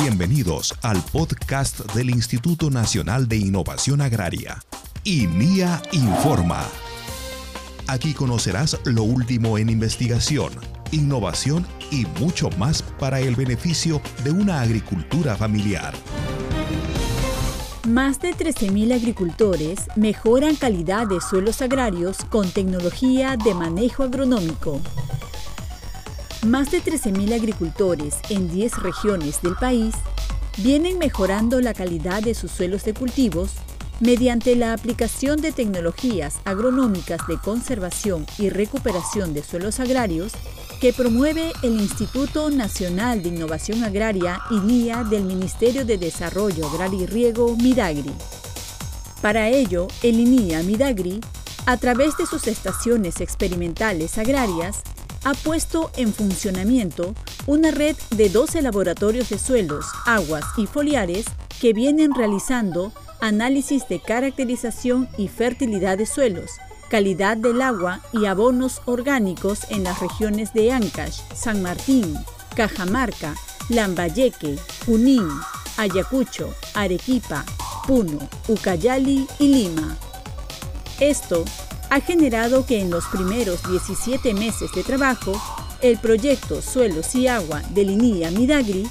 Bienvenidos al podcast del Instituto Nacional de Innovación Agraria, INIA Informa. Aquí conocerás lo último en investigación, innovación y mucho más para el beneficio de una agricultura familiar. Más de 13.000 agricultores mejoran calidad de suelos agrarios con tecnología de manejo agronómico. Más de 13.000 agricultores en 10 regiones del país vienen mejorando la calidad de sus suelos de cultivos mediante la aplicación de tecnologías agronómicas de conservación y recuperación de suelos agrarios que promueve el Instituto Nacional de Innovación Agraria INIA del Ministerio de Desarrollo Agrario y Riego, Midagri. Para ello, el INIA Midagri, a través de sus estaciones experimentales agrarias, ha puesto en funcionamiento una red de 12 laboratorios de suelos, aguas y foliares que vienen realizando análisis de caracterización y fertilidad de suelos, calidad del agua y abonos orgánicos en las regiones de Ancash, San Martín, Cajamarca, Lambayeque, Junín, Ayacucho, Arequipa, Puno, Ucayali y Lima. Esto ha generado que en los primeros 17 meses de trabajo, el proyecto Suelos y Agua de Linia Midagri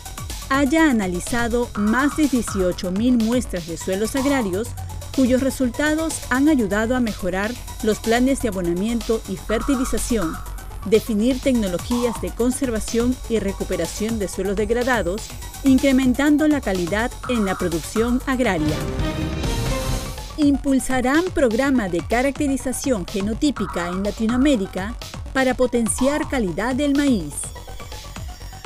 haya analizado más de 18.000 muestras de suelos agrarios cuyos resultados han ayudado a mejorar los planes de abonamiento y fertilización, definir tecnologías de conservación y recuperación de suelos degradados, incrementando la calidad en la producción agraria impulsarán programa de caracterización genotípica en Latinoamérica para potenciar calidad del maíz.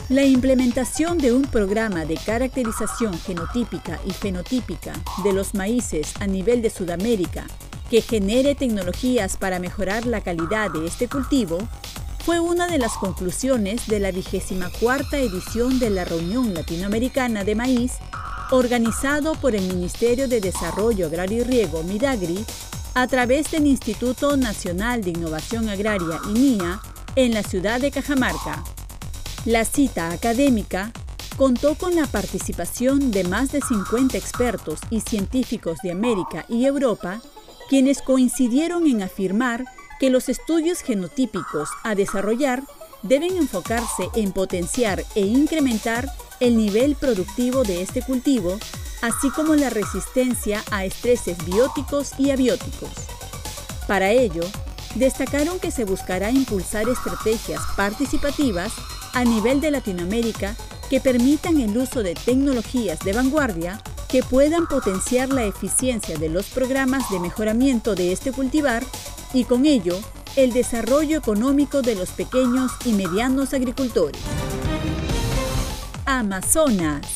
La implementación de un programa de caracterización genotípica y fenotípica de los maíces a nivel de Sudamérica que genere tecnologías para mejorar la calidad de este cultivo fue una de las conclusiones de la vigésima cuarta edición de la Reunión Latinoamericana de Maíz organizado por el Ministerio de Desarrollo Agrario y Riego, Midagri, a través del Instituto Nacional de Innovación Agraria, INIA, en la ciudad de Cajamarca. La cita académica contó con la participación de más de 50 expertos y científicos de América y Europa, quienes coincidieron en afirmar que los estudios genotípicos a desarrollar deben enfocarse en potenciar e incrementar el nivel productivo de este cultivo, así como la resistencia a estreses bióticos y abióticos. Para ello, destacaron que se buscará impulsar estrategias participativas a nivel de Latinoamérica que permitan el uso de tecnologías de vanguardia que puedan potenciar la eficiencia de los programas de mejoramiento de este cultivar y con ello el desarrollo económico de los pequeños y medianos agricultores. Amazonas.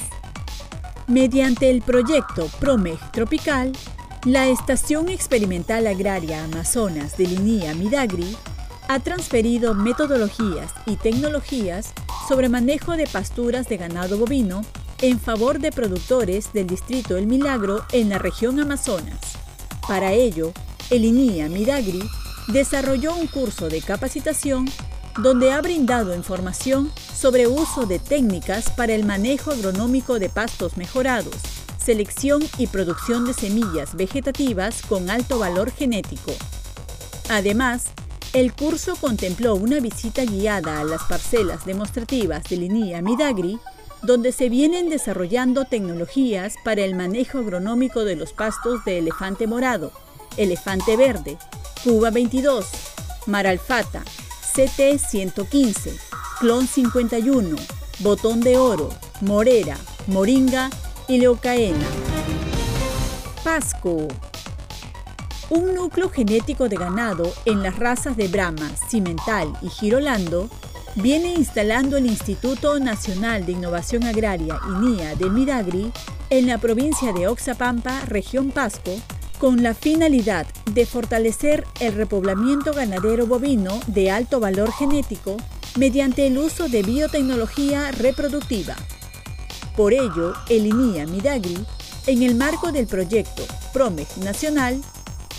Mediante el proyecto PROMEG Tropical, la Estación Experimental Agraria Amazonas de Linía Midagri ha transferido metodologías y tecnologías sobre manejo de pasturas de ganado bovino en favor de productores del distrito El Milagro en la región Amazonas. Para ello, el INIA Midagri desarrolló un curso de capacitación donde ha brindado información sobre uso de técnicas para el manejo agronómico de pastos mejorados, selección y producción de semillas vegetativas con alto valor genético. Además, el curso contempló una visita guiada a las parcelas demostrativas de Linía Midagri, donde se vienen desarrollando tecnologías para el manejo agronómico de los pastos de elefante morado, elefante verde, Cuba 22, Maralfata, CT 115, Clon 51, Botón de Oro, Morera, Moringa y Leucaena. Pasco. Un núcleo genético de ganado en las razas de Brahma, Cimental y Girolando viene instalando el Instituto Nacional de Innovación Agraria INIA de Midagri en la provincia de Oxapampa, región Pasco, con la finalidad de fortalecer el repoblamiento ganadero bovino de alto valor genético mediante el uso de biotecnología reproductiva. Por ello, el INIA Midagri, en el marco del proyecto PROMEG Nacional,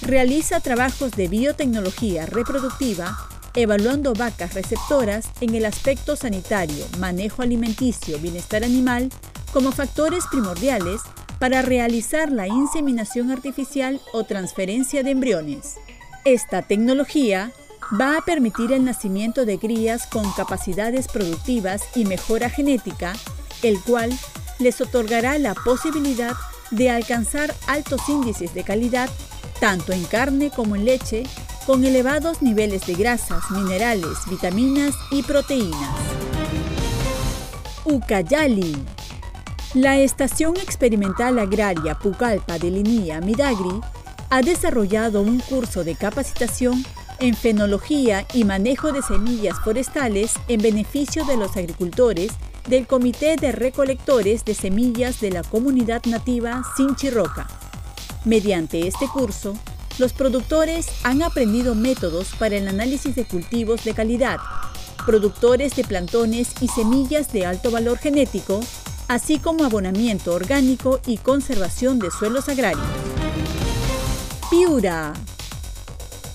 realiza trabajos de biotecnología reproductiva evaluando vacas receptoras en el aspecto sanitario, manejo alimenticio, bienestar animal, como factores primordiales para realizar la inseminación artificial o transferencia de embriones. Esta tecnología va a permitir el nacimiento de crías con capacidades productivas y mejora genética, el cual les otorgará la posibilidad de alcanzar altos índices de calidad tanto en carne como en leche, con elevados niveles de grasas, minerales, vitaminas y proteínas. Ucayali La Estación Experimental Agraria Pucallpa de Linía Midagri ha desarrollado un curso de capacitación en fenología y manejo de semillas forestales en beneficio de los agricultores del Comité de Recolectores de Semillas de la Comunidad Nativa Sinchirroca. Mediante este curso, los productores han aprendido métodos para el análisis de cultivos de calidad, productores de plantones y semillas de alto valor genético, así como abonamiento orgánico y conservación de suelos agrarios. Piura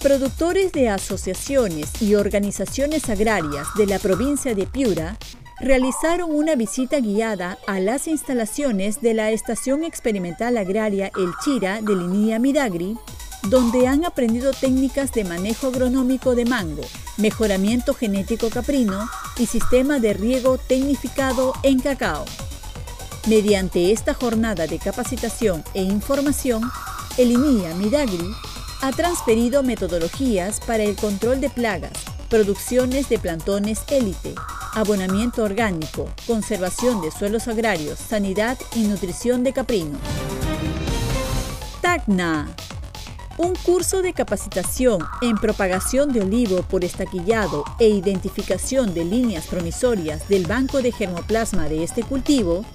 Productores de asociaciones y organizaciones agrarias de la provincia de Piura realizaron una visita guiada a las instalaciones de la Estación Experimental Agraria El Chira de Linía Midagri, donde han aprendido técnicas de manejo agronómico de mango, mejoramiento genético caprino y sistema de riego tecnificado en cacao. Mediante esta jornada de capacitación e información, el INIA Midagri ha transferido metodologías para el control de plagas, producciones de plantones élite, abonamiento orgánico, conservación de suelos agrarios, sanidad y nutrición de caprino. TACNA un curso de capacitación en propagación de olivo por estaquillado e identificación de líneas promisorias del banco de germoplasma de este cultivo,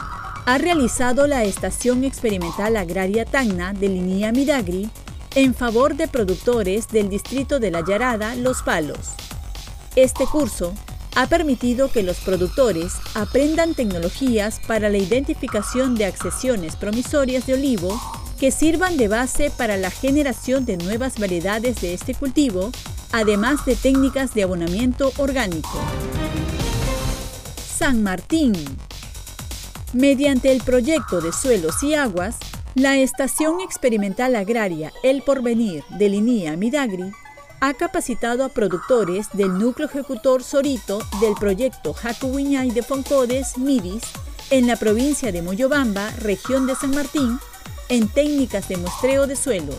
ha realizado la Estación Experimental Agraria Tacna de Linía Midagri en favor de productores del distrito de La Yarada, Los Palos. Este curso ha permitido que los productores aprendan tecnologías para la identificación de accesiones promisorias de olivo que sirvan de base para la generación de nuevas variedades de este cultivo, además de técnicas de abonamiento orgánico. San Martín. Mediante el proyecto de suelos y aguas, la Estación Experimental Agraria El Porvenir de Linía Midagri ha capacitado a productores del núcleo ejecutor Sorito del proyecto Jacuwiñay de Foncodes Midis en la provincia de Moyobamba, región de San Martín, en técnicas de muestreo de suelos.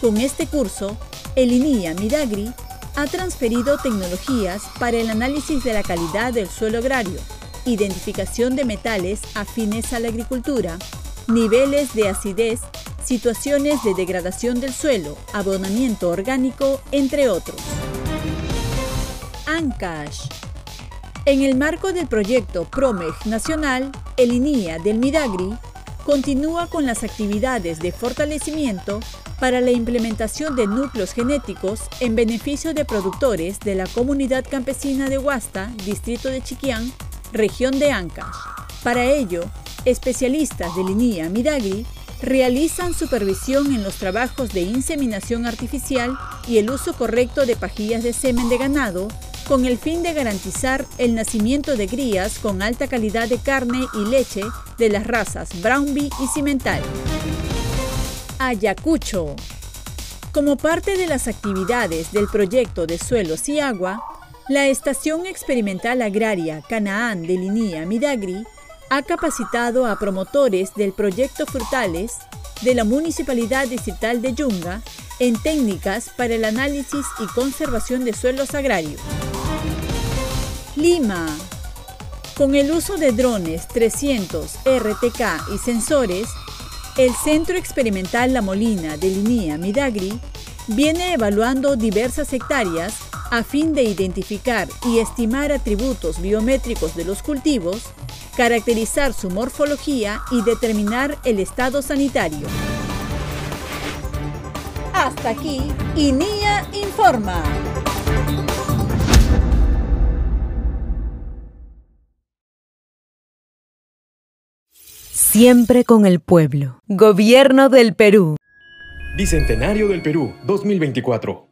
Con este curso, el INIA Midagri ha transferido tecnologías para el análisis de la calidad del suelo agrario, identificación de metales afines a la agricultura, niveles de acidez, situaciones de degradación del suelo, abonamiento orgánico, entre otros. ANCASH. En el marco del proyecto PROMEG Nacional, el INIA del Midagri continúa con las actividades de fortalecimiento para la implementación de núcleos genéticos en beneficio de productores de la comunidad campesina de Huasta, distrito de Chiquián, región de Ancash. Para ello, Especialistas de Linía Midagri realizan supervisión en los trabajos de inseminación artificial y el uso correcto de pajillas de semen de ganado con el fin de garantizar el nacimiento de crías con alta calidad de carne y leche de las razas Brownbee y Cimental. Ayacucho. Como parte de las actividades del proyecto de suelos y agua, la Estación Experimental Agraria Canaán de Linía Midagri ha capacitado a promotores del proyecto Frutales de la Municipalidad Distrital de Yunga en técnicas para el análisis y conservación de suelos agrarios. Lima. Con el uso de drones 300 RTK y sensores, el Centro Experimental La Molina de Linía Midagri viene evaluando diversas hectáreas a fin de identificar y estimar atributos biométricos de los cultivos caracterizar su morfología y determinar el estado sanitario. Hasta aquí, INIA Informa. Siempre con el pueblo. Gobierno del Perú. Bicentenario del Perú 2024.